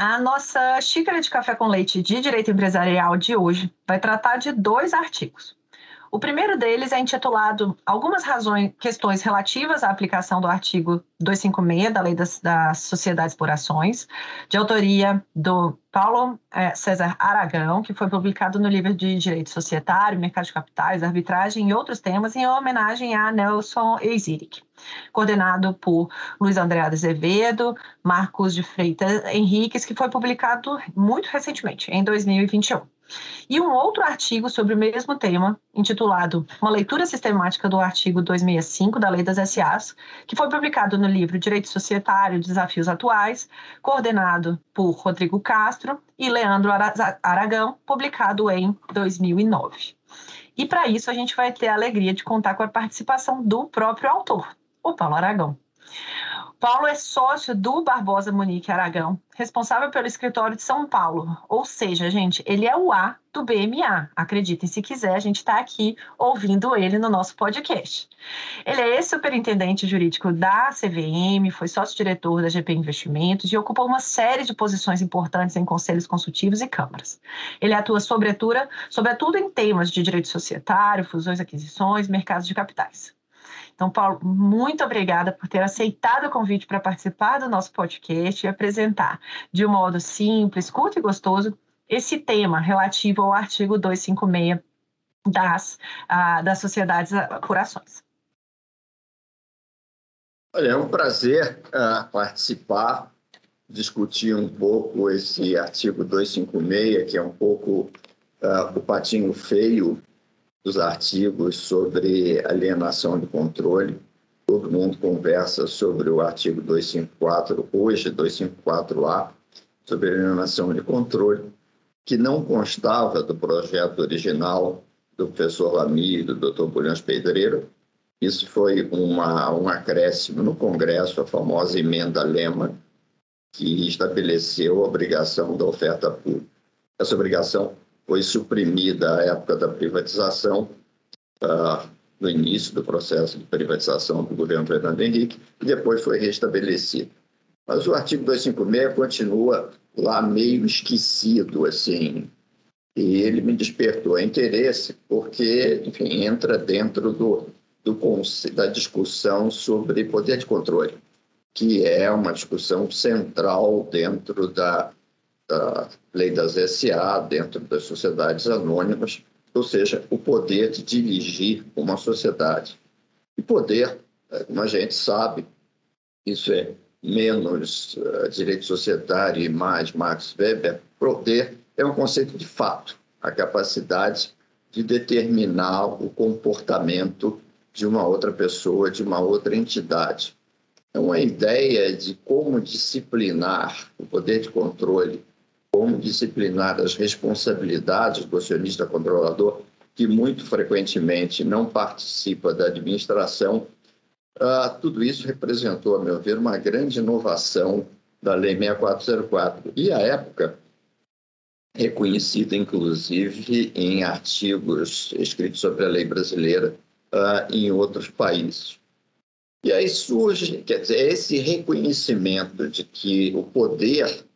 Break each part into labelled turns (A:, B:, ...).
A: A nossa xícara de café com leite de direito empresarial de hoje vai tratar de dois artigos. O primeiro deles é intitulado Algumas razões, questões relativas à aplicação do artigo 256 da Lei das, das Sociedades por Ações, de autoria do Paulo é, César Aragão, que foi publicado no livro de Direito Societário, Mercado de Capitais, Arbitragem e outros temas, em homenagem a Nelson Eiziric, coordenado por Luiz André Azevedo, Marcos de Freitas Henriques, que foi publicado muito recentemente, em 2021. E um outro artigo sobre o mesmo tema, intitulado Uma leitura sistemática do artigo 265 da Lei das SAs, que foi publicado no livro Direito Societário Desafios Atuais, coordenado por Rodrigo Castro e Leandro Aragão, publicado em 2009. E para isso a gente vai ter a alegria de contar com a participação do próprio autor, o Paulo Aragão. Paulo é sócio do Barbosa Monique Aragão, responsável pelo escritório de São Paulo. Ou seja, gente, ele é o A do BMA. Acreditem se quiser, a gente está aqui ouvindo ele no nosso podcast. Ele é ex-superintendente jurídico da CVM, foi sócio-diretor da GP Investimentos e ocupou uma série de posições importantes em conselhos consultivos e câmaras. Ele atua sobretudo, sobretudo em temas de direito societário, fusões, aquisições, mercados de capitais. Então, Paulo, muito obrigada por ter aceitado o convite para participar do nosso podcast e apresentar de um modo simples, curto e gostoso esse tema relativo ao artigo 256 das, uh, das sociedades por.
B: Olha, é um prazer uh, participar, discutir um pouco esse artigo 256, que é um pouco uh, o patinho feio dos artigos sobre alienação de controle. Todo mundo conversa sobre o artigo 254, hoje 254A, sobre alienação de controle, que não constava do projeto original do professor Lamy e do Dr. Bulhões Pedreira. Isso foi uma, um acréscimo no Congresso, a famosa emenda Lema, que estabeleceu a obrigação da oferta pública. Essa obrigação foi suprimida à época da privatização, uh, no início do processo de privatização do governo Fernando Henrique, e depois foi restabelecida. Mas o artigo 256 continua lá meio esquecido, assim, e ele me despertou interesse porque, enfim, entra dentro do, do da discussão sobre poder de controle, que é uma discussão central dentro da da lei das SA, dentro das sociedades anônimas, ou seja, o poder de dirigir uma sociedade. E poder, é, como a gente sabe, isso é menos uh, direito societário e mais Max Weber, poder é um conceito de fato, a capacidade de determinar o comportamento de uma outra pessoa, de uma outra entidade. É uma ideia de como disciplinar o poder de controle como disciplinar as responsabilidades do acionista controlador, que muito frequentemente não participa da administração, uh, tudo isso representou, a meu ver, uma grande inovação da Lei 6404. E, à época, reconhecida, inclusive, em artigos escritos sobre a lei brasileira uh, em outros países. E aí surge, quer dizer, esse reconhecimento de que o poder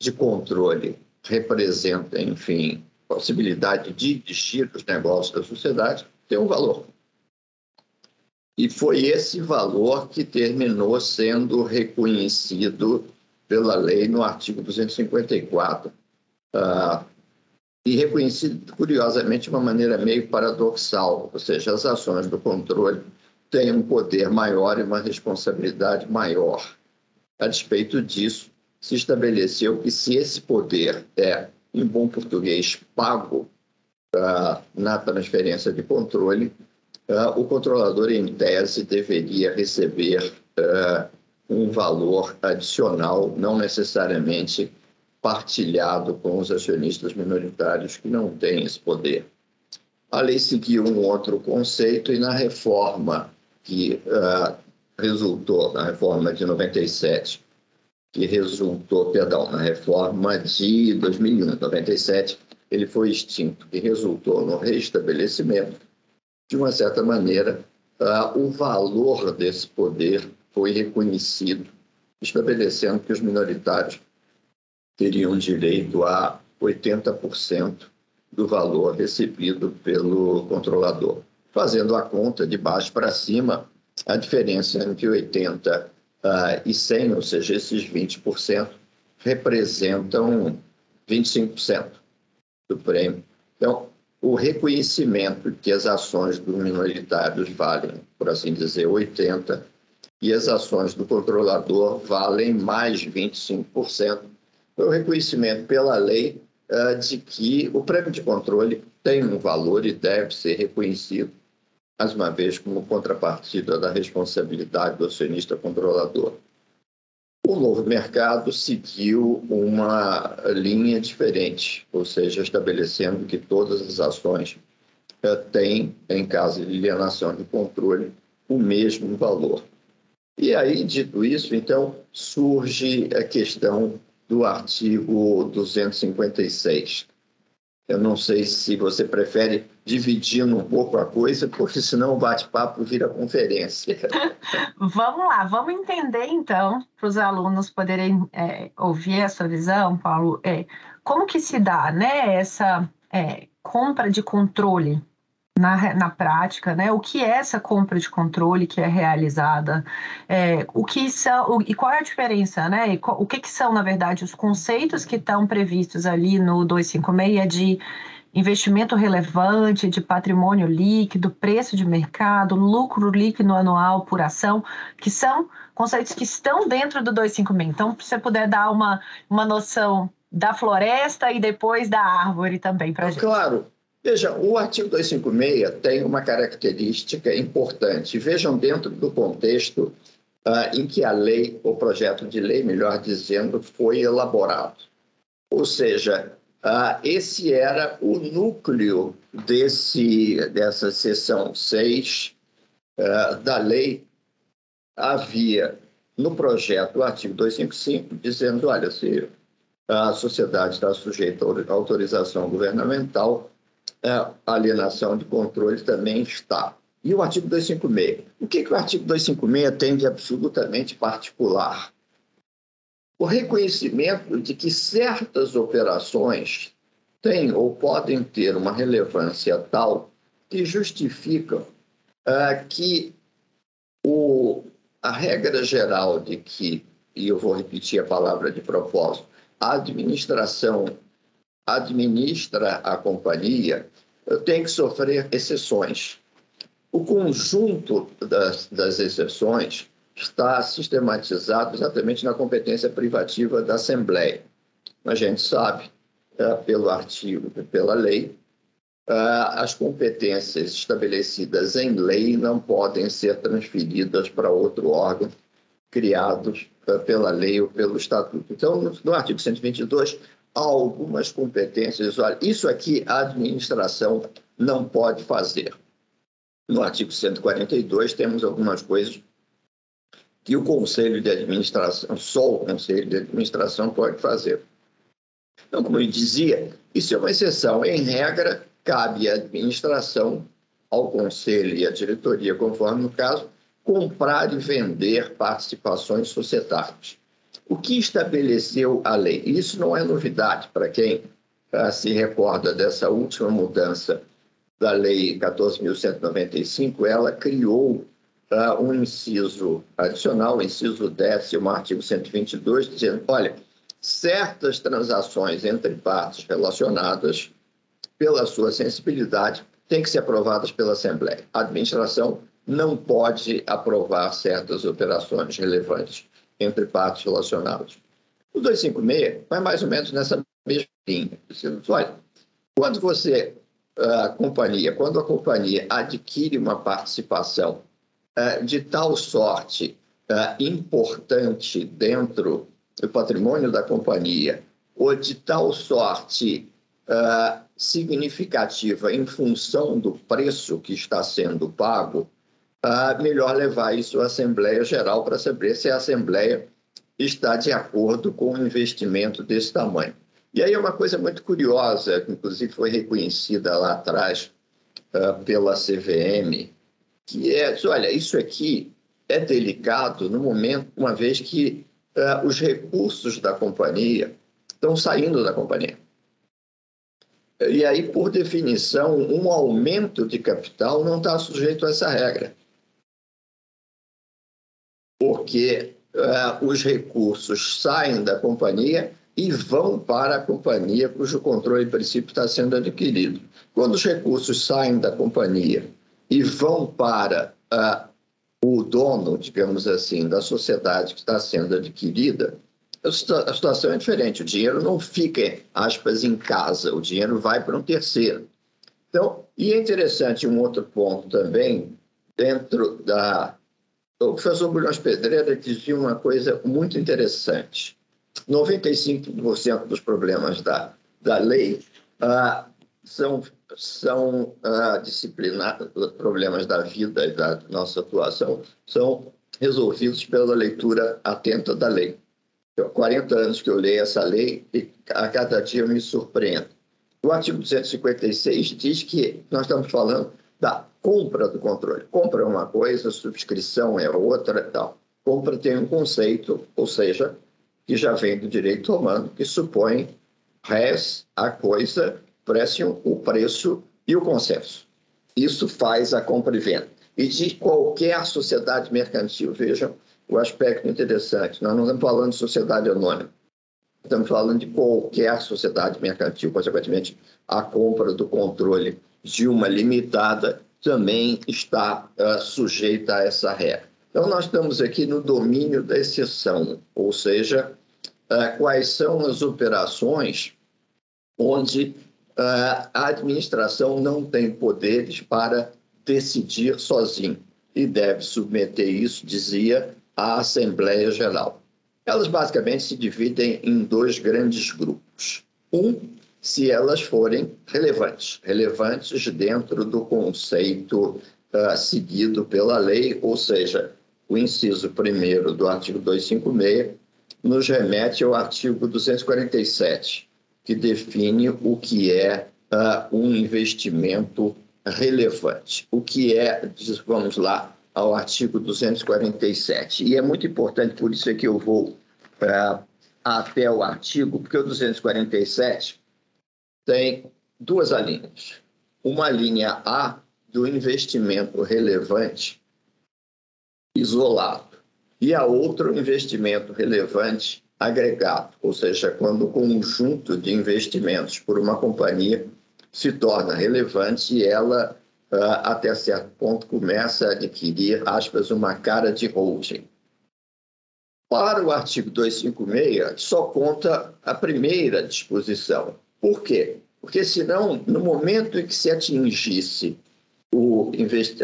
B: de controle representa, enfim, possibilidade de dirigir os negócios da sociedade, tem um valor. E foi esse valor que terminou sendo reconhecido pela lei no artigo 254, uh, e reconhecido, curiosamente, de uma maneira meio paradoxal, ou seja, as ações do controle têm um poder maior e uma responsabilidade maior. A despeito disso, se estabeleceu que se esse poder é, em bom português, pago uh, na transferência de controle, uh, o controlador, em tese, deveria receber uh, um valor adicional, não necessariamente partilhado com os acionistas minoritários que não têm esse poder. A lei seguiu um outro conceito e na reforma que resultou, na reforma de 97, que resultou, perdão, na reforma de 2001, 97, ele foi extinto, que resultou no restabelecimento de uma certa maneira, uh, o valor desse poder foi reconhecido, estabelecendo que os minoritários teriam direito a 80% do valor recebido pelo controlador. Fazendo a conta de baixo para cima, a diferença entre 80% uh, e 100%, ou seja, esses 20%, representam 25% do prêmio. Então, o reconhecimento que as ações dos minoritários valem, por assim dizer, 80%, e as ações do controlador valem mais 25%, foi o reconhecimento pela lei uh, de que o prêmio de controle tem um valor e deve ser reconhecido, mais uma vez, como contrapartida da responsabilidade do acionista controlador. O novo mercado seguiu uma linha diferente, ou seja, estabelecendo que todas as ações eh, têm, em caso de alienação de controle, o mesmo valor. E aí, dito isso, então, surge a questão do artigo 256, eu não sei se você prefere dividindo um pouco a coisa, porque senão o bate-papo vira conferência.
A: vamos lá, vamos entender então, para os alunos poderem é, ouvir essa visão, Paulo, é, como que se dá né, essa é, compra de controle na, na prática, né? O que é essa compra de controle que é realizada? É, o que são o, e qual é a diferença, né? Qual, o que, que são, na verdade, os conceitos que estão previstos ali no 256 de investimento relevante, de patrimônio líquido, preço de mercado, lucro líquido anual por ação, que são conceitos que estão dentro do 256. Então, se você puder dar uma, uma noção da floresta e depois da árvore também para gente.
B: Claro. Veja, o artigo 256 tem uma característica importante. Vejam dentro do contexto uh, em que a lei, o projeto de lei, melhor dizendo, foi elaborado. Ou seja, uh, esse era o núcleo desse, dessa seção 6 uh, ah, da lei. Havia no projeto o artigo 255 dizendo, olha, se a sociedade está sujeita à autorização governamental, a alienação de controle também está. E o artigo 256? O que, que o artigo 256 tem de absolutamente particular? O reconhecimento de que certas operações têm ou podem ter uma relevância tal que justificam uh, que o, a regra geral de que, e eu vou repetir a palavra de propósito, a administração administra a companhia tem que sofrer exceções. O conjunto das, das exceções está sistematizado exatamente na competência privativa da Assembleia. A gente sabe, é, pelo artigo, pela lei, é, as competências estabelecidas em lei não podem ser transferidas para outro órgão criados é, pela lei ou pelo estatuto. Então, no artigo 122, algumas competências. Olha, isso aqui a administração não pode fazer. No artigo 142 temos algumas coisas que o Conselho de Administração, só o Conselho de Administração pode fazer. Então, como eu dizia, isso é uma exceção. Em regra, cabe à administração, ao Conselho e à diretoria, conforme no caso, comprar e vender participações societárias. O que estabeleceu a lei? Isso não é novidade para quem uh, se recorda dessa última mudança da Lei 14.195, ela criou uh, um inciso adicional, inciso décimo, artigo 122, dizendo: olha, certas transações entre partes relacionadas, pela sua sensibilidade, têm que ser aprovadas pela Assembleia. A administração não pode aprovar certas operações relevantes entre partes relacionadas. O 256 vai mais ou menos nessa mesma linha. Olha, quando você, a companhia, quando a companhia adquire uma participação uh, de tal sorte uh, importante dentro do patrimônio da companhia, ou de tal sorte significativa em função do preço que está sendo pago, uh, melhor levar isso à Assembleia Geral para saber se a Assembleia está de acordo com um investimento desse tamanho. E aí é uma coisa muito curiosa, que inclusive foi reconhecida lá atrás uh, pela CVM, que é, olha, isso aqui é delicado no momento, uma vez que uh, os recursos da companhia estão saindo da companhia. E aí, por definição, um aumento de capital não está sujeito a essa regra. Porque uh, os recursos saem da companhia e vão para a companhia cujo controle, em princípio, está sendo adquirido. Quando os recursos saem da companhia e vão para uh, o dono, digamos assim, da sociedade que está sendo adquirida, a situação é diferente. O dinheiro não fica, aspas, em casa, o dinheiro vai para um terceiro. Então, e é interessante um outro ponto também, dentro da. O professor Bulhões Pedreira dizia uma coisa muito interessante. 95% dos problemas da, da lei ah, são, são ah, disciplinados, problemas da vida e da nossa atuação são resolvidos pela leitura atenta da lei. 40 anos que eu leio essa lei e a cada dia eu me surpreendo. O artigo 256 diz que nós estamos falando da compra do controle. Compra é uma coisa, subscrição é outra e tal. Compra tem um conceito, ou seja, que já vem do direito romano, que supõe res a coisa, precium, o preço e o consenso. Isso faz a compra e venda. E de qualquer sociedade mercantil, vejam, o aspecto interessante. Nós não estamos falando de sociedade anônima. Estamos falando de qualquer sociedade mercantil, consequentemente, a compra do controle de uma limitada também está uh, sujeita a essa regra. Então, nós estamos aqui no domínio da exceção, ou seja, uh, quais são as operações onde uh, a administração não tem poderes para decidir sozinho e deve submeter isso, dizia, à Assembleia Geral. Elas basicamente se dividem em dois grandes grupos. Um, se elas forem relevantes, relevantes dentro do conceito uh, seguido pela lei, ou seja, o inciso primeiro do artigo 256 nos remete ao artigo 247, que define o que é uh, um investimento relevante. O que é, vamos lá, ao artigo 247. E é muito importante, por isso é que eu vou é, até o artigo, porque o 247 tem duas linhas. Uma linha A do investimento relevante isolado e a outra o investimento relevante agregado, ou seja, quando o conjunto de investimentos por uma companhia se torna relevante e ela uh, até certo ponto, começa a adquirir, aspas, uma cara de holding. Para o artigo 256, só conta a primeira disposição. Por quê? Porque, senão, no momento em que se atingisse o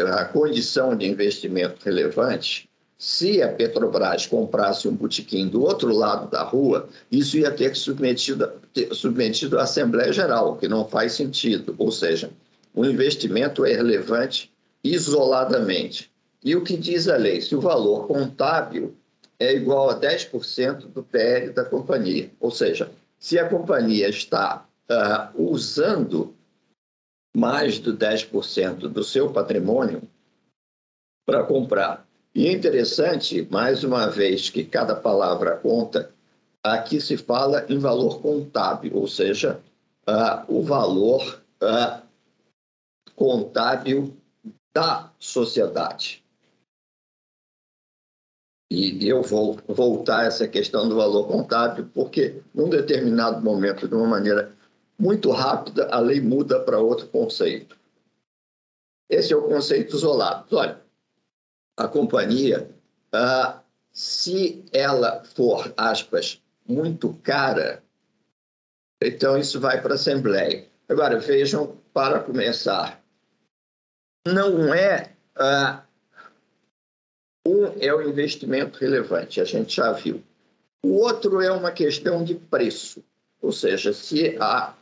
B: a condição de investimento relevante, se a Petrobras comprasse um botequim do outro lado da rua, isso ia ter que submetido, ter submetido à Assembleia Geral, que não faz sentido. Ou seja, o investimento é relevante isoladamente. E o que diz a lei? Se o valor contábil é igual a 10% do PL da companhia, ou seja, se a companhia está uh, usando mais de 10% do seu patrimônio para comprar E é interessante, mais uma vez, que cada palavra conta, aqui se fala em valor contábil, ou seja, uh, o valor uh, contábil da sociedade. E eu vou voltar a essa questão do valor contábil, porque num determinado momento, de uma maneira muito rápida, a lei muda para outro conceito. Esse é o conceito isolado. Olha, a companhia, ah, se ela for, aspas, muito cara, então isso vai para a Assembleia. Agora, vejam, para começar, não é ah, um é o investimento relevante, a gente já viu. O outro é uma questão de preço, ou seja, se a,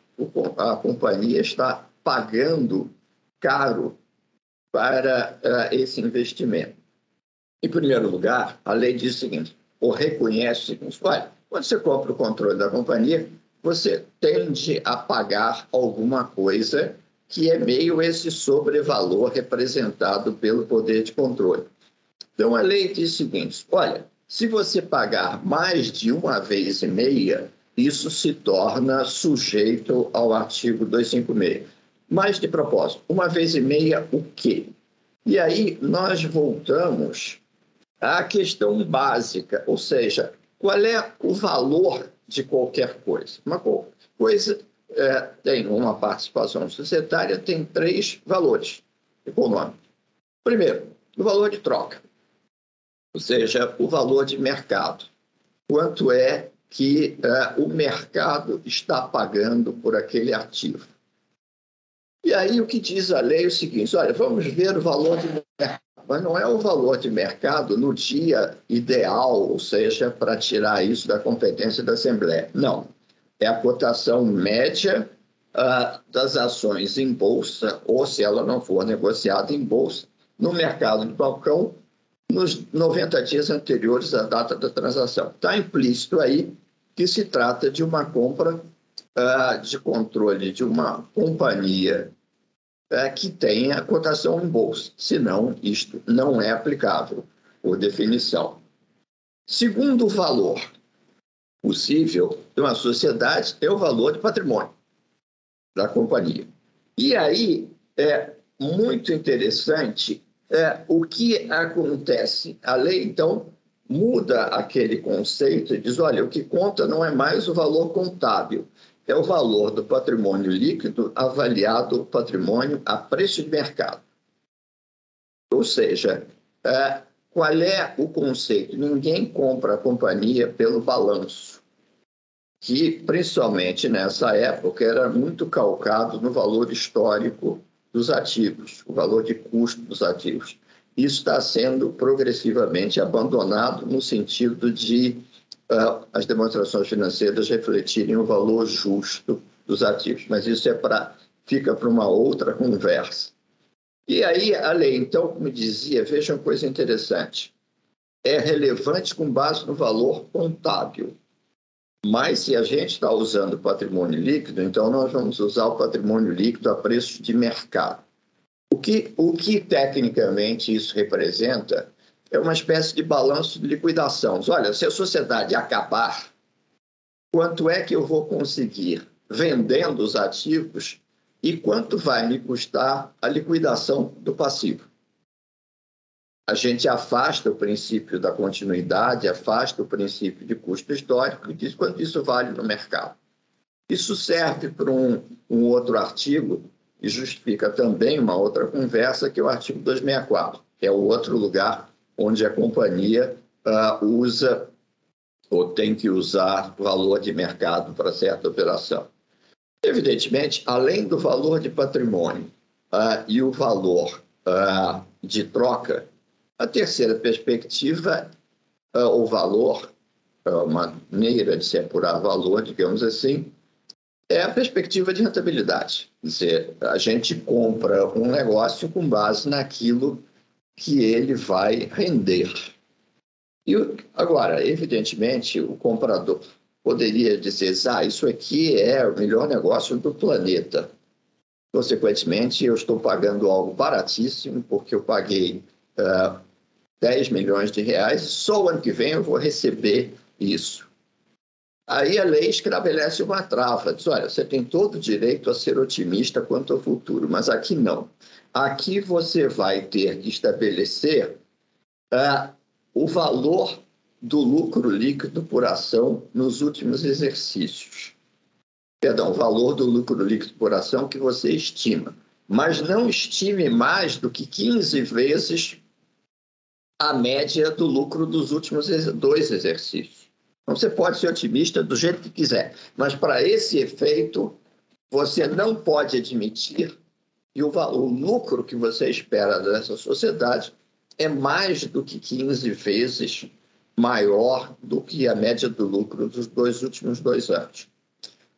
B: a companhia está pagando caro para uh, esse investimento. Em primeiro lugar, a lei diz o seguinte, ou reconhece o seguinte, olha, quando você compra o controle da companhia, você tende a pagar alguma coisa que é meio esse sobrevalor representado pelo poder de controle. Então, a lei diz o seguinte: olha, se você pagar mais de uma vez e meia, isso se torna sujeito ao artigo 256. Mas, de propósito, uma vez e meia, o quê? E aí nós voltamos à questão básica, ou seja, qual é o valor de qualquer coisa? Uma coisa é, tem uma participação societária, tem três valores econômicos. Primeiro, o valor de troca ou seja, o valor de mercado. Quanto é que uh, o mercado está pagando por aquele ativo? E aí o que diz a lei é o seguinte: olha, vamos ver o valor de mercado, mas não é o valor de mercado no dia ideal, ou seja, para tirar isso da competência da Assembleia. Não. É a cotação média uh, das ações em bolsa, ou se ela não for negociada em bolsa, no mercado de balcão nos 90 dias anteriores à data da transação. Está implícito aí que se trata de uma compra uh, de controle de uma companhia uh, que tenha cotação em bolsa, senão isto não é aplicável por definição. Segundo valor possível de uma sociedade é o valor de patrimônio da companhia. E aí é muito interessante é, o que acontece? A lei, então, muda aquele conceito e diz: olha, o que conta não é mais o valor contábil, é o valor do patrimônio líquido avaliado o patrimônio a preço de mercado. Ou seja, é, qual é o conceito? Ninguém compra a companhia pelo balanço, que principalmente nessa época era muito calcado no valor histórico dos ativos, o valor de custo dos ativos. Isso está sendo progressivamente abandonado no sentido de uh, as demonstrações financeiras refletirem o valor justo dos ativos, mas isso é para fica para uma outra conversa. E aí a lei, então, como dizia, veja uma coisa interessante, é relevante com base no valor contábil. Mas se a gente está usando patrimônio líquido, então nós vamos usar o patrimônio líquido a preço de mercado. O que, o que tecnicamente isso representa é uma espécie de balanço de liquidação. Olha, se a sociedade acabar, quanto é que eu vou conseguir vendendo os ativos e quanto vai me custar a liquidação do passivo? A gente afasta o princípio da continuidade, afasta o princípio de custo histórico e diz quanto isso vale no mercado. Isso serve para um, um outro artigo e justifica também uma outra conversa, que é o artigo 264, que é o outro lugar onde a companhia uh, usa ou tem que usar valor de mercado para certa operação. Evidentemente, além do valor de patrimônio uh, e o valor uh, de troca, a terceira perspectiva, uh, o valor, uh, uma maneira de se apurar valor, digamos assim, é a perspectiva de rentabilidade. Quer dizer, a gente compra um negócio com base naquilo que ele vai render. E agora, evidentemente, o comprador poderia dizer: ah, isso aqui é o melhor negócio do planeta. Consequentemente, eu estou pagando algo baratíssimo, porque eu paguei uh, 10 milhões de reais, só o ano que vem eu vou receber isso. Aí a lei estabelece uma trava, diz, olha, você tem todo o direito a ser otimista quanto ao futuro, mas aqui não. Aqui você vai ter que estabelecer uh, o valor do lucro líquido por ação nos últimos exercícios. Perdão, o valor do lucro líquido por ação que você estima. Mas não estime mais do que 15 vezes a média do lucro dos últimos dois exercícios. Então, você pode ser otimista do jeito que quiser, mas para esse efeito, você não pode admitir que o, o lucro que você espera dessa sociedade é mais do que 15 vezes maior do que a média do lucro dos dois últimos dois anos.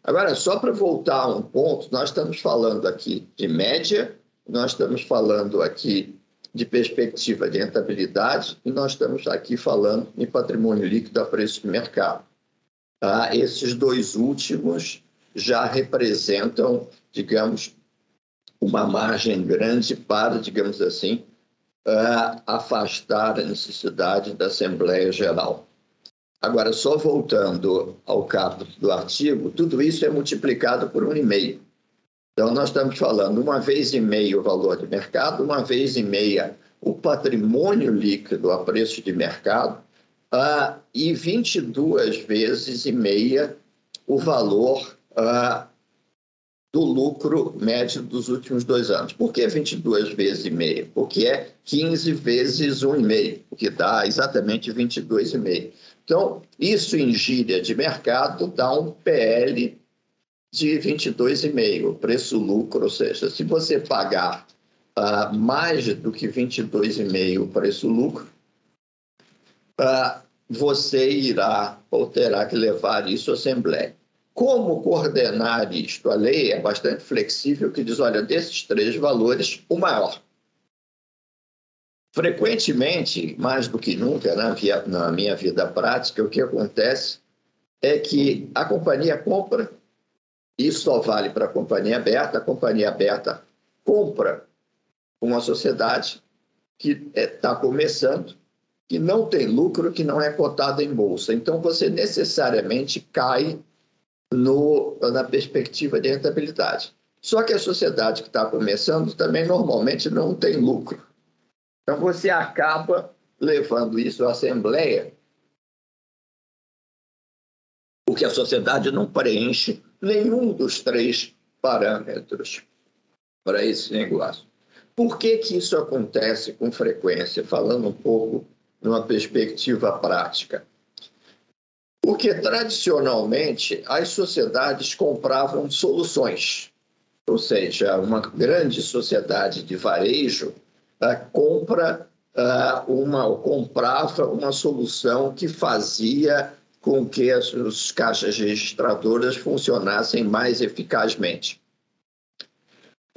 B: Agora, só para voltar a um ponto, nós estamos falando aqui de média, nós estamos falando aqui de perspectiva de rentabilidade e nós estamos aqui falando em patrimônio líquido a preço de mercado. Ah, esses dois últimos já representam, digamos, uma margem grande para, digamos assim, uh, afastar a necessidade da Assembleia Geral. Agora, só voltando ao caput do artigo, tudo isso é multiplicado por um e meio. Então, nós estamos falando uma vez e meio o valor de mercado, uma vez e meia o patrimônio líquido a preço de mercado uh, e 22 vezes e meia o valor uh, do lucro médio dos últimos dois anos. Por que 22 vezes e meio? Porque é 15 vezes 1,5, o que dá exatamente 22,5. Então, isso em gíria de mercado dá um PL de 22,5, preço-lucro, ou seja, se você pagar uh, mais do que 22,5 preço-lucro, uh, você irá ou terá que levar isso à Assembleia. Como coordenar isto? A lei é bastante flexível, que diz, olha, desses três valores, o maior. Frequentemente, mais do que nunca, via, na minha vida prática, o que acontece é que a companhia compra, isso só vale para a companhia aberta, a companhia aberta compra uma sociedade que está é, começando, que não tem lucro, que não é cotada em bolsa. Então, você necessariamente cai no, na perspectiva de rentabilidade. Só que a sociedade que está começando também normalmente não tem lucro. Então você acaba levando isso à Assembleia, porque a sociedade não preenche nenhum dos três parâmetros para esse negócio. Por que, que isso acontece com frequência? Falando um pouco numa perspectiva prática. Porque, tradicionalmente, as sociedades compravam soluções. Ou seja, uma grande sociedade de varejo uh, compra uh, uma, comprava uma solução que fazia com que as, as caixas registradoras funcionassem mais eficazmente.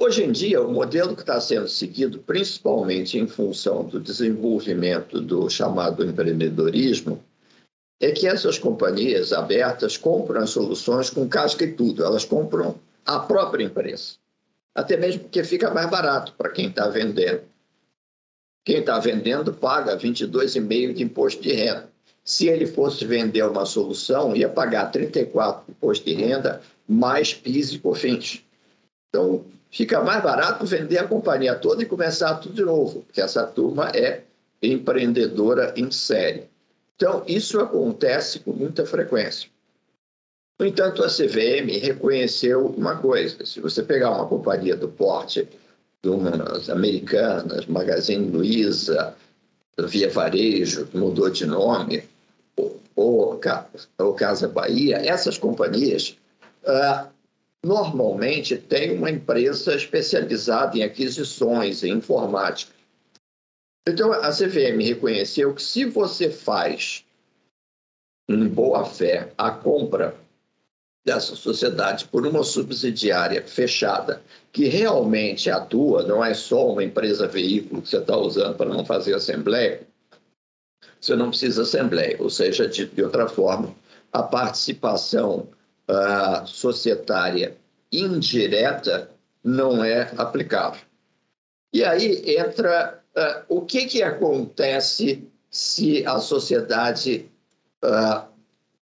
B: Hoje em dia, o modelo que está sendo seguido, principalmente em função do desenvolvimento do chamado empreendedorismo, é que essas companhias abertas compram as soluções com casca e tudo, elas compram a própria empresa. Até mesmo porque fica mais barato para quem está vendendo. Quem está vendendo paga 22,5% de imposto de renda. Se ele fosse vender uma solução, ia pagar 34% de imposto de renda, mais PIS e COFINS. Então, fica mais barato vender a companhia toda e começar tudo de novo, porque essa turma é empreendedora em série. Então, isso acontece com muita frequência. No entanto, a CVM reconheceu uma coisa: se você pegar uma companhia do porte de umas americanas, Magazine Luiza, Via Varejo, que mudou de nome, ou, ou, Casa Bahia, essas companhias ah, normalmente têm uma empresa especializada em aquisições, em informática. Então, a CVM reconheceu que se você faz em boa fé a compra dessa sociedade por uma subsidiária fechada que realmente atua, não é só uma empresa veículo que você está usando para não fazer assembleia, você não precisa assembleia, ou seja, de, de outra forma, a participação uh, societária indireta não é aplicável. E aí entra uh, o que, que acontece se a sociedade uh,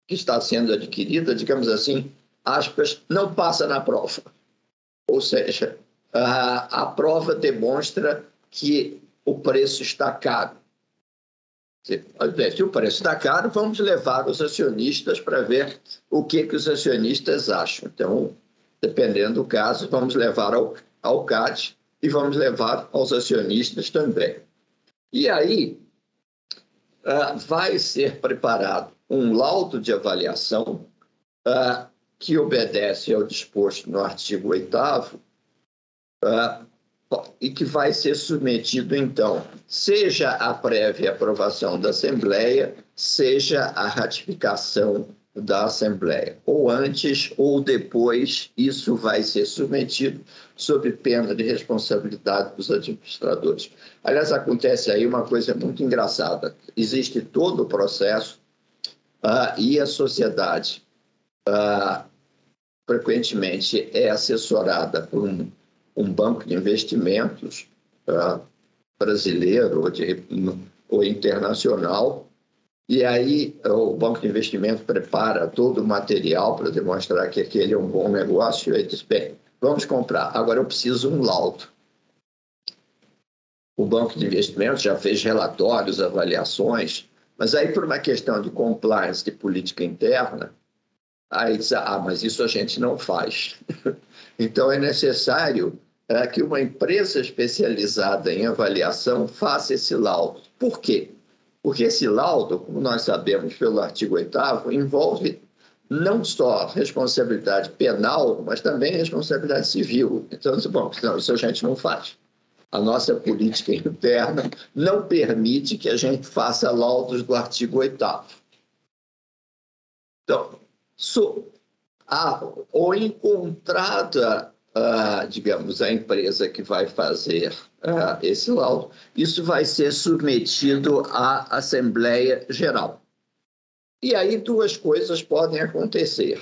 B: que está sendo adquirida, digamos assim, aspas, não passa na prova? Ou seja, a prova demonstra que o preço está caro. Se o preço está caro, vamos levar os acionistas para ver o que, que os acionistas acham. Então, dependendo do caso, vamos levar ao, ao CAD e vamos levar aos acionistas também. E aí, uh, vai ser preparado um laudo de avaliação uh, que obedece ao disposto no artigo 8 uh, e que vai ser submetido, então, seja a prévia aprovação da Assembleia, seja a ratificação da Assembleia. Ou antes ou depois, isso vai ser submetido sob pena de responsabilidade dos administradores. Aliás, acontece aí uma coisa muito engraçada: existe todo o processo uh, e a sociedade uh, frequentemente é assessorada por um um banco de investimentos uh, brasileiro ou, de, ou internacional, e aí o banco de investimento prepara todo o material para demonstrar que aquele é um bom negócio, e diz, bem, vamos comprar, agora eu preciso um laudo. O banco de investimentos já fez relatórios, avaliações, mas aí por uma questão de compliance, de política interna, aí diz, ah, mas isso a gente não faz. então é necessário é, que uma empresa especializada em avaliação faça esse laudo. Por quê? Porque esse laudo, como nós sabemos pelo artigo 8 envolve não só responsabilidade penal, mas também responsabilidade civil. Então, bom, não, isso a gente não faz. A nossa política interna não permite que a gente faça laudos do artigo 8 Então, so, a, ou encontrada uh, digamos, a empresa que vai fazer esse laudo, isso vai ser submetido à Assembleia Geral. E aí duas coisas podem acontecer.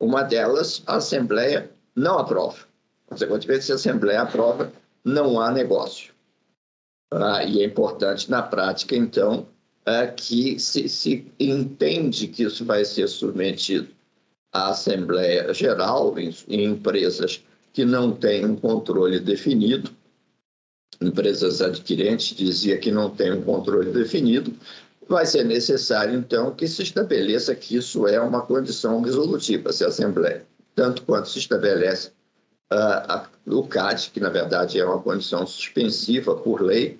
B: Uma delas, a Assembleia não aprova. Consequentemente, se a Assembleia aprova, não há negócio. Ah, e é importante, na prática, então, é que se, se entende que isso vai ser submetido a Assembleia Geral em, em empresas que não têm um controle definido, empresas adquirentes dizia que não tem um controle definido, vai ser necessário, então, que se estabeleça que isso é uma condição resolutiva, se a Assembleia, tanto quanto se estabelece uh, o CAD, que na verdade é uma condição suspensiva por lei,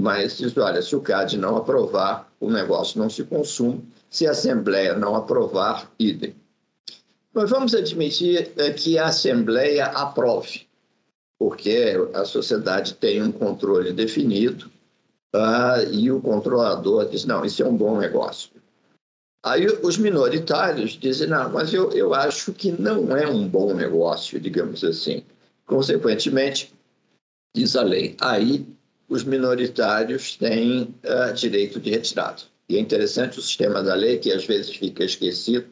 B: mas diz, olha, se o CAD não aprovar, o negócio não se consome, se a Assembleia não aprovar, idem. Mas vamos admitir é, que a Assembleia aprove, porque a sociedade tem um controle definido uh, e o controlador diz: não, isso é um bom negócio. Aí os minoritários dizem: não, mas eu, eu acho que não é um bom negócio, digamos assim. Consequentemente, diz a lei, aí os minoritários têm uh, direito de retirada. E é interessante o sistema da lei, que às vezes fica esquecido,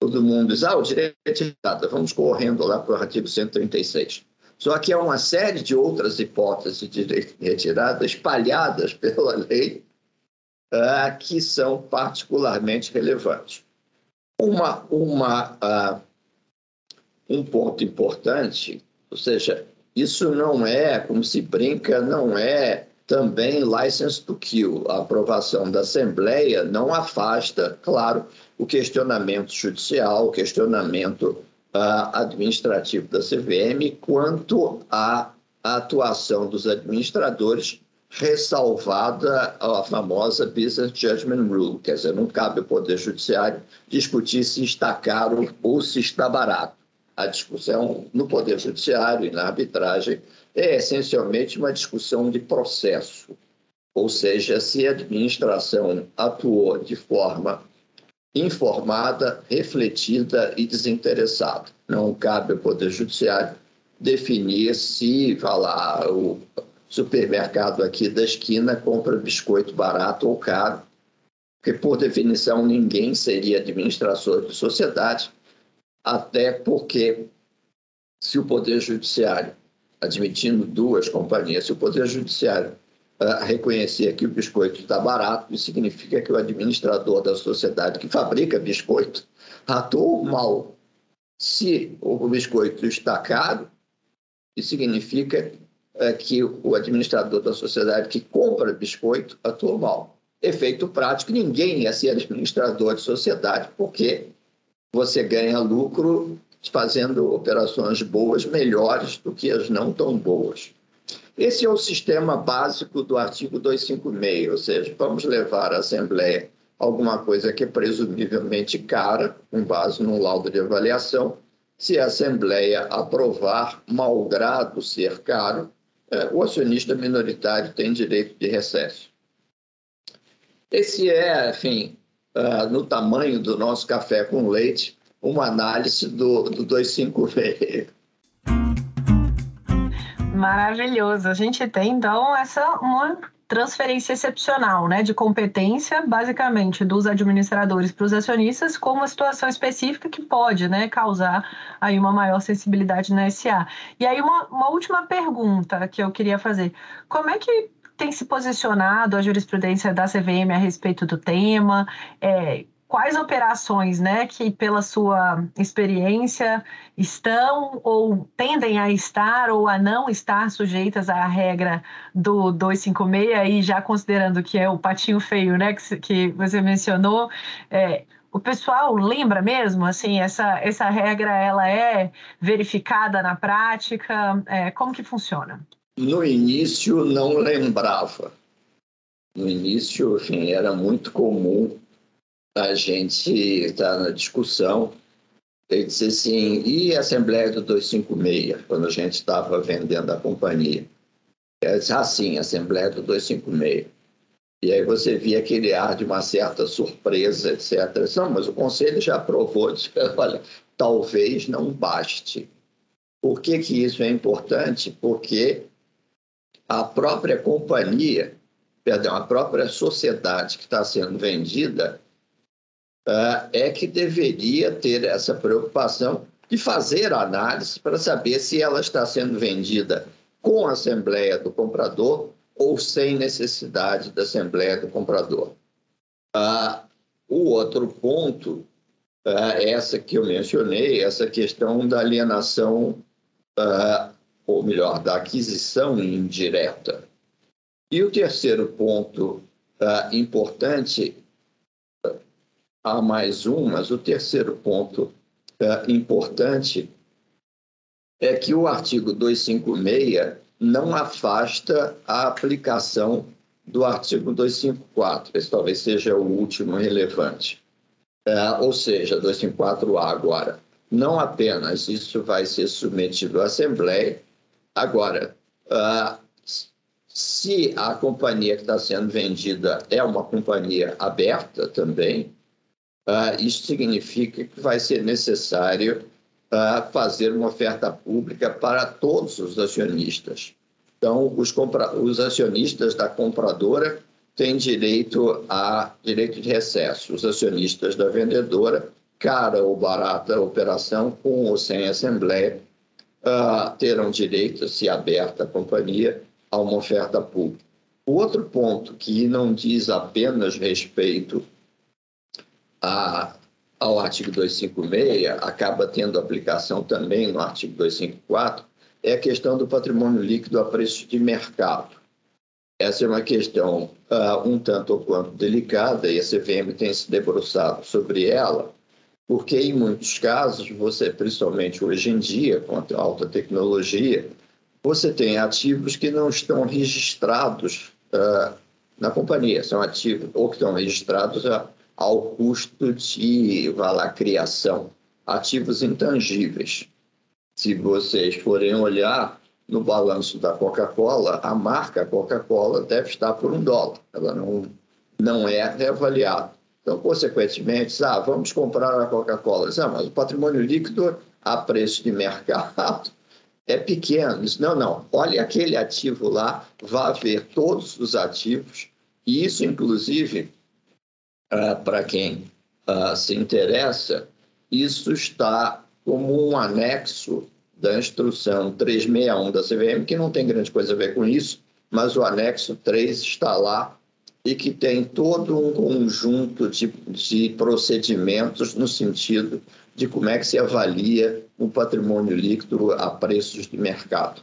B: todo mundo diz, ah, o direito de retirada, vamos correndo lá para o artigo 136. Só que há uma série de outras hipóteses de direito de retirada espalhadas pela lei uh, que são particularmente relevantes. Uma, uma, uh, um ponto importante, ou seja, isso não é, como se brinca, não é também license to kill. A aprovação da Assembleia não afasta, claro, o questionamento judicial, o questionamento uh, administrativo da CVM quanto à atuação dos administradores, ressalvada a famosa Business Judgment Rule, quer dizer, não cabe ao Poder Judiciário discutir se está caro ou se está barato. A discussão no Poder Judiciário e na arbitragem é essencialmente uma discussão de processo, ou seja, se a administração atuou de forma informada, refletida e desinteressada. Não cabe ao Poder Judiciário definir se, vai lá, o supermercado aqui da esquina compra biscoito barato ou caro, porque, por definição, ninguém seria administrador de sociedade, até porque, se o Poder Judiciário admitindo duas companhias, se o Poder Judiciário uh, reconhecer que o biscoito está barato, isso significa que o administrador da sociedade que fabrica biscoito atuou mal. Se o biscoito está caro, isso significa uh, que o administrador da sociedade que compra biscoito atuou mal. Efeito prático: ninguém ia ser administrador de sociedade, porque você ganha lucro fazendo operações boas melhores do que as não tão boas. Esse é o sistema básico do artigo 256, ou seja, vamos levar à Assembleia alguma coisa que é presumivelmente cara, com base num laudo de avaliação. Se a Assembleia aprovar, malgrado ser caro, é, o acionista minoritário tem direito de recesso. Esse é, enfim, uh, no tamanho do nosso café com leite, uma análise do, do 256.
A: Maravilhoso. A gente tem, então, essa uma transferência excepcional, né, de competência, basicamente, dos administradores para os acionistas, com uma situação específica que pode, né, causar aí uma maior sensibilidade na SA. E aí, uma, uma última pergunta que eu queria fazer. Como é que tem se posicionado a jurisprudência da CVM a respeito do tema? É, quais operações, né, que pela sua experiência estão ou tendem a estar ou a não estar sujeitas à regra do 256 e já considerando que é o patinho feio, né, que, que você mencionou, é, o pessoal lembra mesmo, assim, essa, essa regra ela é verificada na prática, é, como que funciona?
B: No início não lembrava. No início, enfim, era muito comum a gente estar na discussão e dizer assim, e a Assembleia do 256, quando a gente estava vendendo a companhia? Eu disse, ah, sim, Assembleia do 256. E aí você via aquele ar de uma certa surpresa, etc. Não, mas o Conselho já aprovou. Disse, olha, talvez não baste. Por que, que isso é importante? Porque a própria companhia, perdão, a própria sociedade que está sendo vendida é que deveria ter essa preocupação de fazer análise para saber se ela está sendo vendida com a assembleia do comprador ou sem necessidade da assembleia do comprador. Uh, o outro ponto uh, é essa que eu mencionei, essa questão da alienação uh, ou melhor, da aquisição indireta. E o terceiro ponto uh, importante, há mais um, mas o terceiro ponto uh, importante é que o artigo 256 não afasta a aplicação do artigo 254. Esse talvez seja o último relevante. Uh, ou seja, 254A agora. Não apenas isso vai ser submetido à Assembleia, Agora, uh, se a companhia que está sendo vendida é uma companhia aberta também, uh, isso significa que vai ser necessário uh, fazer uma oferta pública para todos os acionistas. Então, os, compra os acionistas da compradora têm direito a direito de recesso. Os acionistas da vendedora, cara ou barata a operação, com ou sem assembleia, uh, terão direito, se aberta a companhia, a uma oferta pública. O outro ponto que não diz apenas respeito a, ao artigo 256, acaba tendo aplicação também no artigo 254, é a questão do patrimônio líquido a preço de mercado. Essa é uma questão uh, um tanto ou quanto delicada e a CVM tem se debruçado sobre ela, porque em muitos casos, você, principalmente hoje em dia, com a alta tecnologia, você tem ativos que não estão registrados uh, na companhia, são ativos ou que estão registrados a, ao custo de, vai lá, criação, ativos intangíveis. Se vocês forem olhar no balanço da Coca-Cola, a marca Coca-Cola deve estar por um dólar, ela não, não é reavaliada. Então, consequentemente, ah, vamos comprar a Coca-Cola. Ah, mas o patrimônio líquido a preço de mercado é pequeno. Não, não. Olha aquele ativo lá, vá ver todos os ativos. E isso, inclusive, para quem uh, se interessa, isso está como um anexo da instrução 361 da CVM, que não tem grande coisa a ver com isso, mas o anexo 3 está lá e que tem todo um conjunto de, de procedimentos no sentido de como é que se avalia o patrimônio líquido a preços de mercado.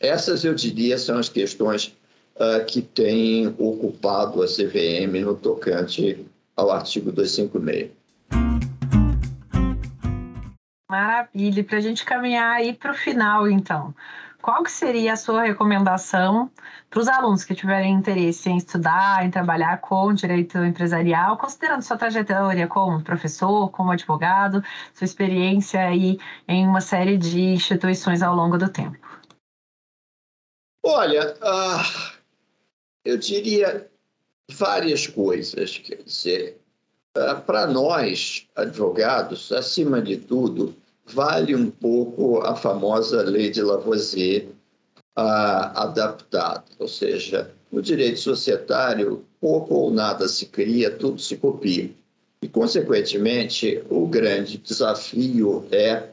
B: Essas, eu diria, são as questões uh, que têm ocupado a CVM no tocante ao artigo 256.
A: Maravilha. Para a gente caminhar aí para o final, então, qual que seria a sua recomendação para os alunos que tiverem interesse em estudar, em trabalhar com direito empresarial, considerando sua trajetória como professor, como advogado, sua experiência aí em uma série de instituições ao longo do tempo?
B: Olha, uh, eu diria várias coisas. Quer dizer, uh, para nós, advogados, acima de tudo, vale um pouco a famosa lei de Lavoisier uh, adaptada, ou seja, no direito societário, pouco ou nada se cria, tudo se copia. E, consequentemente, o grande desafio é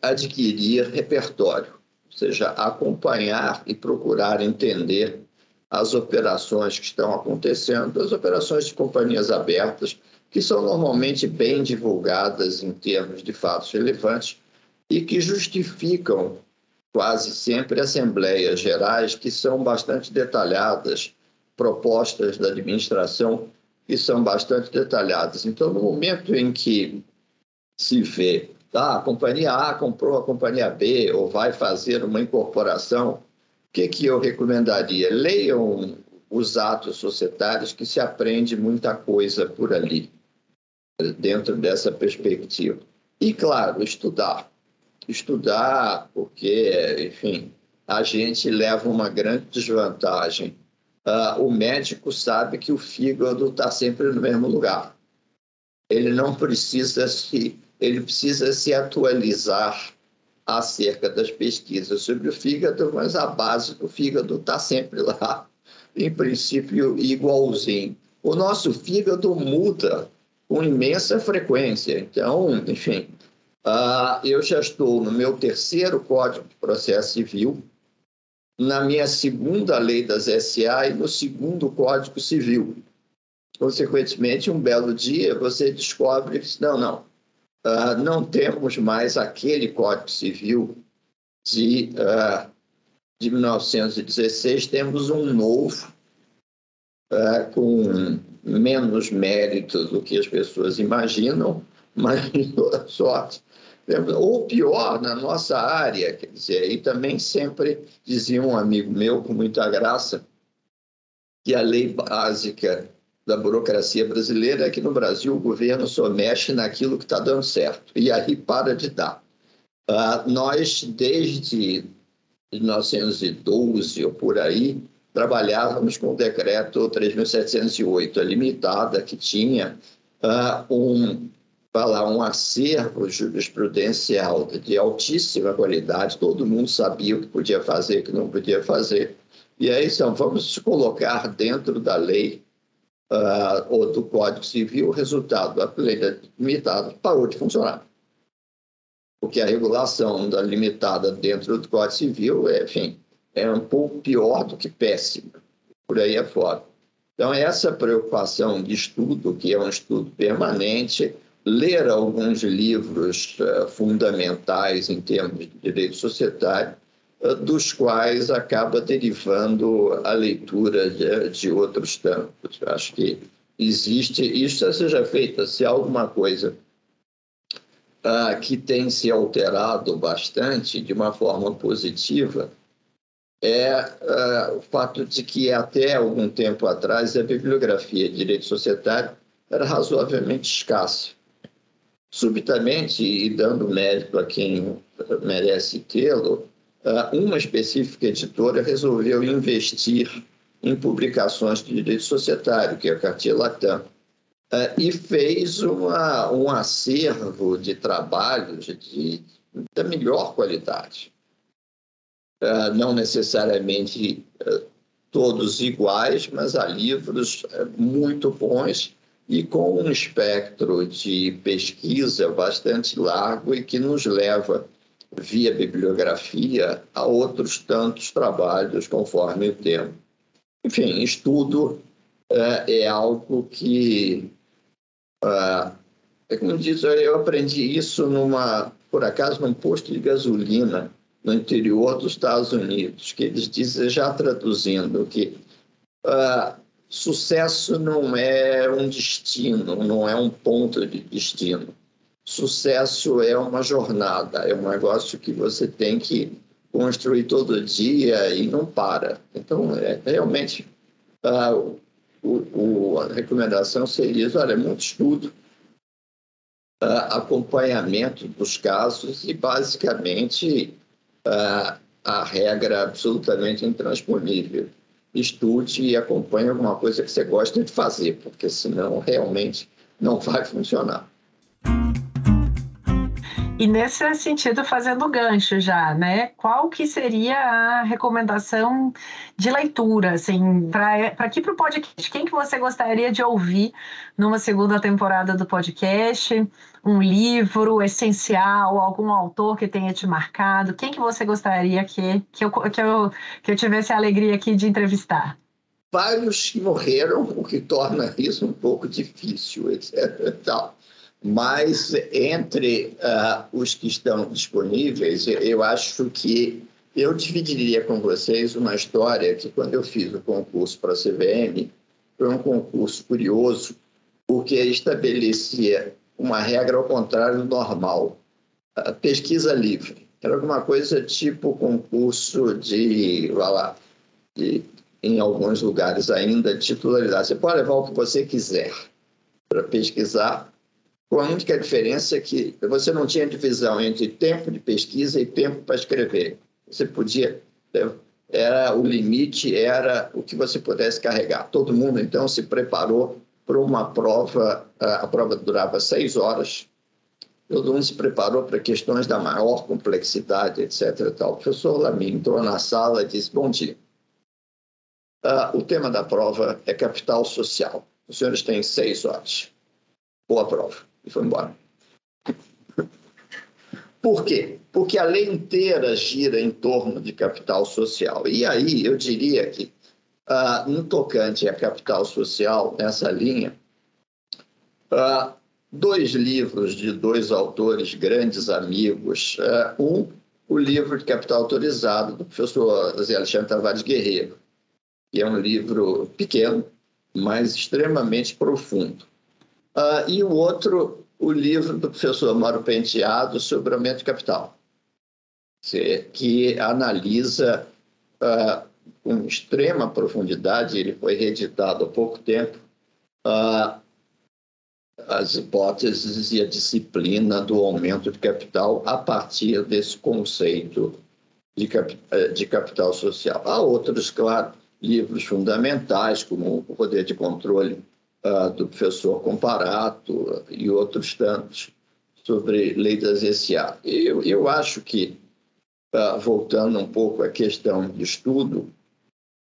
B: adquirir repertório, ou seja, acompanhar e procurar entender as operações que estão acontecendo, as operações de companhias abertas, que são normalmente bem divulgadas em termos de fatos relevantes e que justificam quase sempre assembleias gerais que são bastante detalhadas, propostas da administração que são bastante detalhadas. Então, no momento em que se vê, tá, a companhia A comprou a companhia B ou vai fazer uma incorporação, que, que eu recomendaria? Leiam os atos societários que se aprende muita coisa por ali dentro dessa perspectiva. E, claro, estudar. Estudar, porque, enfim, a gente leva uma grande desvantagem. Uh, o médico sabe que o fígado está sempre no mesmo lugar. Ele não precisa se, ele precisa se atualizar acerca das pesquisas sobre o fígado, mas a base do fígado está sempre lá, em princípio igualzinho. O nosso fígado muda com imensa frequência. Então, enfim, uh, eu já estou no meu terceiro Código de Processo Civil, na minha segunda lei das SA e no segundo Código Civil. Consequentemente, um belo dia você descobre não, não, uh, não temos mais aquele Código Civil de, uh, de 1916, temos um novo uh, com menos mérito do que as pessoas imaginam, mas toda sorte. Ou pior, na nossa área, quer dizer, e também sempre dizia um amigo meu, com muita graça, que a lei básica da burocracia brasileira é que no Brasil o governo só mexe naquilo que está dando certo, e aí para de dar. Uh, nós, desde 1912 ou por aí, trabalhávamos com o decreto 3.708, a limitada, que tinha uh, um, falar, um acervo jurisprudencial de altíssima qualidade, todo mundo sabia o que podia fazer, o que não podia fazer. E aí, então, vamos colocar dentro da lei uh, ou do Código Civil o resultado da lei limitada parou de funcionar. Porque a regulação da limitada dentro do Código Civil, é, enfim, é um pouco pior do que péssima, por aí afora. Então, essa preocupação de estudo, que é um estudo permanente, ler alguns livros uh, fundamentais em termos de direito societário, dos quais acaba derivando a leitura de, de outros tantos. Acho que existe, isso seja feita, se há alguma coisa uh, que tem se alterado bastante de uma forma positiva, é uh, o fato de que até algum tempo atrás a bibliografia de direito societário era razoavelmente escassa. Subitamente, e dando mérito a quem merece tê-lo, uma específica editora resolveu investir em publicações de direito societário, que é a Cartier Latam, uh, e fez uma, um acervo de trabalhos de, da melhor qualidade. Ah, não necessariamente ah, todos iguais, mas há livros ah, muito bons e com um espectro de pesquisa bastante largo e que nos leva via bibliografia a outros tantos trabalhos conforme o tema. Enfim, estudo é, é algo que, é, é como diz, eu aprendi isso numa, por acaso, num posto de gasolina no interior dos Estados Unidos, que eles dizem, já traduzindo, que uh, sucesso não é um destino, não é um ponto de destino. Sucesso é uma jornada, é um negócio que você tem que construir todo dia e não para. Então, é, realmente, uh, o, o, a recomendação seria: olha, muito estudo, uh, acompanhamento dos casos e, basicamente, uh, a regra absolutamente intransponível. Estude e acompanhe alguma coisa que você gosta de fazer, porque senão realmente não vai funcionar.
A: E nesse sentido, fazendo gancho já, né? Qual que seria a recomendação de leitura, assim, para aqui para o podcast? Quem que você gostaria de ouvir numa segunda temporada do podcast? Um livro essencial, algum autor que tenha te marcado? Quem que você gostaria que, que, eu, que, eu, que eu tivesse a alegria aqui de entrevistar?
B: Vários que morreram, o que torna isso um pouco difícil, etc. Mas entre uh, os que estão disponíveis, eu acho que eu dividiria com vocês uma história que, quando eu fiz o concurso para a CVM, foi um concurso curioso, porque estabelecia uma regra ao contrário do normal. A pesquisa livre. Era alguma coisa tipo concurso de, vai lá, de, em alguns lugares ainda, de titularidade. Você pode levar o que você quiser para pesquisar, com a única diferença é que você não tinha divisão entre tempo de pesquisa e tempo para escrever. Você podia, era o limite era o que você pudesse carregar. Todo mundo então se preparou para uma prova, a prova durava seis horas. Todo mundo se preparou para questões da maior complexidade, etc. Tal. O professor Lamy entrou na sala e disse: Bom dia. Uh, o tema da prova é capital social. Os senhores têm seis horas. Boa prova e foi embora. Por quê? Porque a lei inteira gira em torno de capital social. E aí eu diria que, uh, no tocante a capital social, nessa linha, uh, dois livros de dois autores, grandes amigos. Uh, um, o livro de Capital Autorizado, do professor Zé Alexandre Tavares Guerreiro, que é um livro pequeno, mas extremamente profundo. Uh, e o outro, o livro do professor Mauro Penteado sobre aumento de capital, que analisa uh, com extrema profundidade, ele foi reeditado há pouco tempo, uh, as hipóteses e a disciplina do aumento de capital a partir desse conceito de, cap eh, de capital social. Há outros, claro, livros fundamentais, como o Poder de Controle uh, do professor Comparato e outros tantos sobre lei das SA. Eu, eu acho que, uh, voltando um pouco à questão de estudo,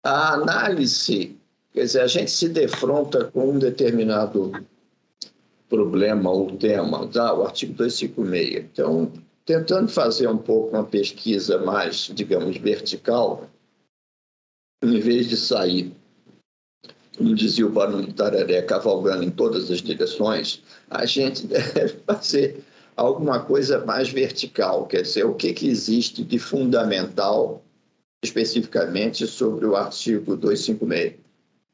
B: a análise, quer dizer, a gente se defronta com um determinado problema ou tema, tá? o artigo 256. Então, tentando fazer um pouco uma pesquisa mais, digamos, vertical, em vez de sair como dizia o Barão de Tararé, cavalgando em todas as direções, a gente deve fazer alguma coisa mais vertical, quer dizer, o que, que existe de fundamental especificamente sobre o artigo 256?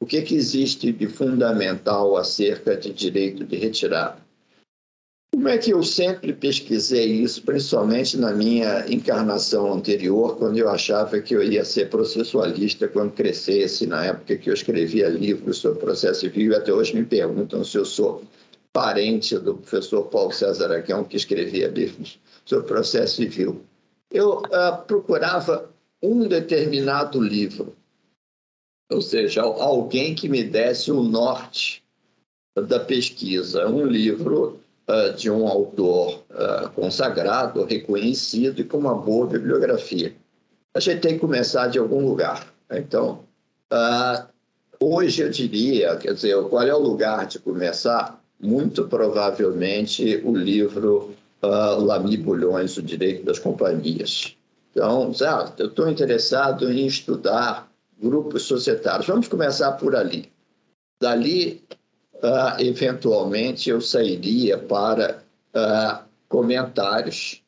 B: O que, que existe de fundamental acerca de direito de retirada? Como é que eu sempre pesquisei isso, principalmente na minha encarnação anterior, quando eu achava que eu ia ser processualista quando crescesse, na época que eu escrevia livros sobre processo civil, e até hoje me perguntam se eu sou parente do professor Paulo César Aquão, que escrevia livros sobre processo civil. Eu uh, procurava um determinado livro, ou seja, alguém que me desse o norte da pesquisa, um livro uh, de um autor uh, consagrado, reconhecido e com uma boa bibliografia. A gente tem que começar de algum lugar. Então, uh, hoje eu diria, quer dizer, qual é o lugar de começar? Muito provavelmente o livro uh, Lamy Bulhões, o direito das companhias. Então, ah, eu estou interessado em estudar grupos societários. Vamos começar por ali. Dali, uh, eventualmente, eu sairia para uh, comentários.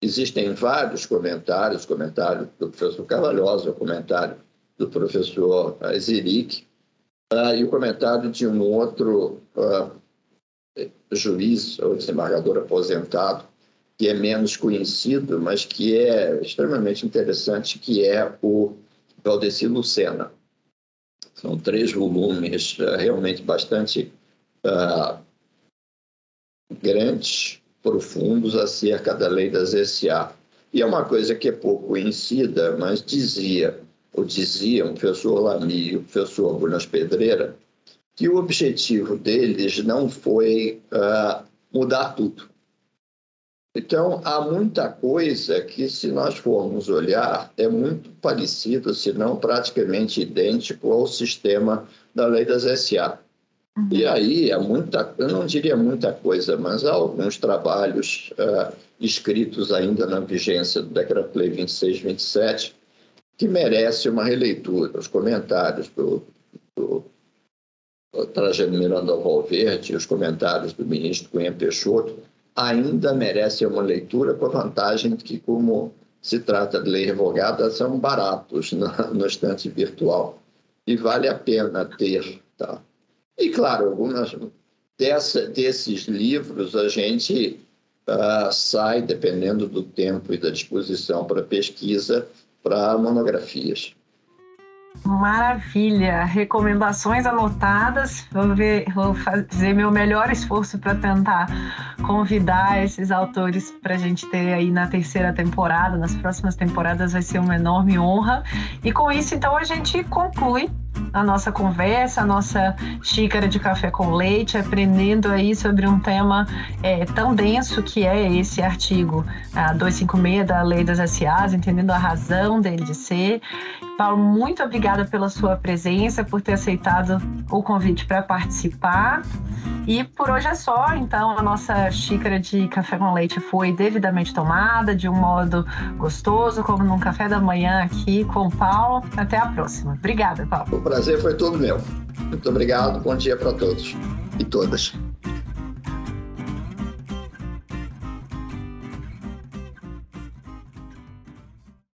B: Existem vários comentários, comentário do professor Cavalhosa, o comentário do professor Ziric, uh, e o comentário de um outro juiz ou desembargador aposentado, que é menos conhecido, mas que é extremamente interessante, que é o Valdeci Lucena. São três volumes realmente bastante uh, grandes, profundos acerca da lei das SA. E é uma coisa que é pouco conhecida, mas dizia, ou diziam o professor Lamy e o professor Brunas Pedreira, que o objetivo deles não foi uh, mudar tudo. Então, há muita coisa que, se nós formos olhar, é muito parecido, se não praticamente idêntico ao sistema da lei das SA. Uhum. E aí, é muita, eu não diria muita coisa, mas há alguns trabalhos uh, escritos ainda na vigência do Decreto-Lei 2627 que merecem uma releitura. Os comentários do, do Trajano Miranda Valverde, os comentários do ministro Cunha Peixoto, ainda merecem uma leitura com a vantagem de que, como se trata de lei revogada, são baratos no estante virtual e vale a pena ter. Tá? E, claro, algumas dessa, desses livros a gente uh, sai, dependendo do tempo e da disposição para pesquisa, para monografias.
A: Maravilha! Recomendações anotadas. Vou, ver, vou fazer meu melhor esforço para tentar convidar esses autores para a gente ter aí na terceira temporada, nas próximas temporadas vai ser uma enorme honra. E com isso, então, a gente conclui a nossa conversa, a nossa xícara de café com leite, aprendendo aí sobre um tema é, tão denso que é esse artigo a 256 da Lei das SAs, entendendo a razão dele de ser. Paulo, muito obrigada pela sua presença, por ter aceitado o convite para participar. E por hoje é só, então a nossa xícara de café com leite foi devidamente tomada, de um modo gostoso, como num café da manhã aqui com o Paulo. Até a próxima. Obrigada, Paulo.
B: Prazer foi todo meu. Muito obrigado, bom dia para todos e todas.